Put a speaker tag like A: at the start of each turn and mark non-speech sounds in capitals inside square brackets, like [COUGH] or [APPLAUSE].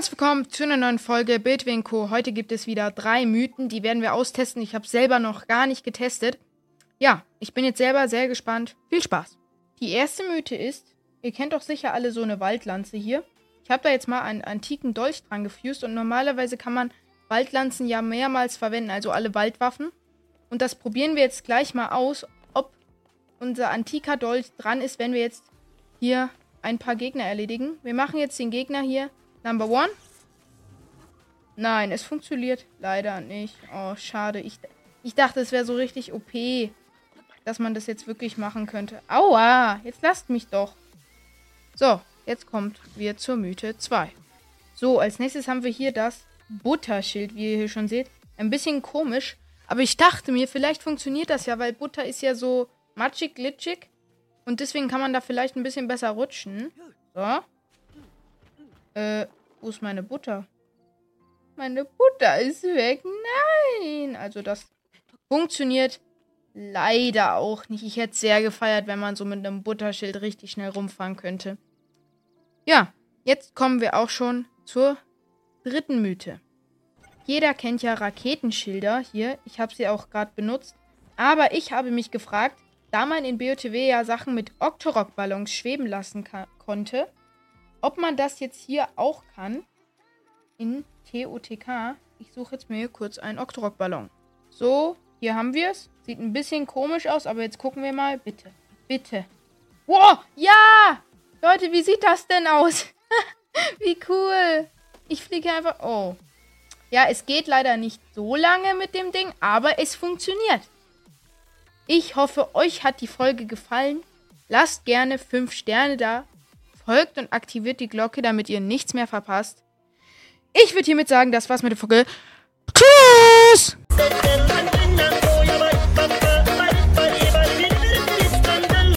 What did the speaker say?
A: Herzlich willkommen zu einer neuen Folge Bildwinko. Heute gibt es wieder drei Mythen, die werden wir austesten. Ich habe selber noch gar nicht getestet. Ja, ich bin jetzt selber sehr gespannt. Viel Spaß. Die erste Mythe ist, ihr kennt doch sicher alle so eine Waldlanze hier. Ich habe da jetzt mal einen antiken Dolch dran gefused und normalerweise kann man Waldlanzen ja mehrmals verwenden, also alle Waldwaffen. Und das probieren wir jetzt gleich mal aus, ob unser antiker Dolch dran ist, wenn wir jetzt hier ein paar Gegner erledigen. Wir machen jetzt den Gegner hier Number One. Nein, es funktioniert leider nicht. Oh, schade. Ich, ich dachte, es wäre so richtig OP, dass man das jetzt wirklich machen könnte. Aua, jetzt lasst mich doch. So, jetzt kommt wir zur Mythe 2. So, als nächstes haben wir hier das Butterschild, wie ihr hier schon seht. Ein bisschen komisch, aber ich dachte mir, vielleicht funktioniert das ja, weil Butter ist ja so matschig, glitschig. Und deswegen kann man da vielleicht ein bisschen besser rutschen. So. Äh, wo ist meine Butter? Meine Butter ist weg. Nein. Also das funktioniert leider auch nicht. Ich hätte es sehr gefeiert, wenn man so mit einem Butterschild richtig schnell rumfahren könnte. Ja, jetzt kommen wir auch schon zur dritten Mythe. Jeder kennt ja Raketenschilder hier. Ich habe sie auch gerade benutzt. Aber ich habe mich gefragt, da man in BOTW ja Sachen mit Octorok-Ballons schweben lassen konnte, ob man das jetzt hier auch kann in TOTK. Ich suche jetzt mir kurz einen Octorok-Ballon. So, hier haben wir es. Sieht ein bisschen komisch aus, aber jetzt gucken wir mal. Bitte, bitte. Wow, ja! Leute, wie sieht das denn aus? [LAUGHS] wie cool. Ich fliege einfach... Oh. Ja, es geht leider nicht so lange mit dem Ding, aber es funktioniert. Ich hoffe, euch hat die Folge gefallen. Lasst gerne 5 Sterne da folgt und aktiviert die Glocke, damit ihr nichts mehr verpasst. Ich würde hiermit sagen, das war's mit der Folge. Tschüss!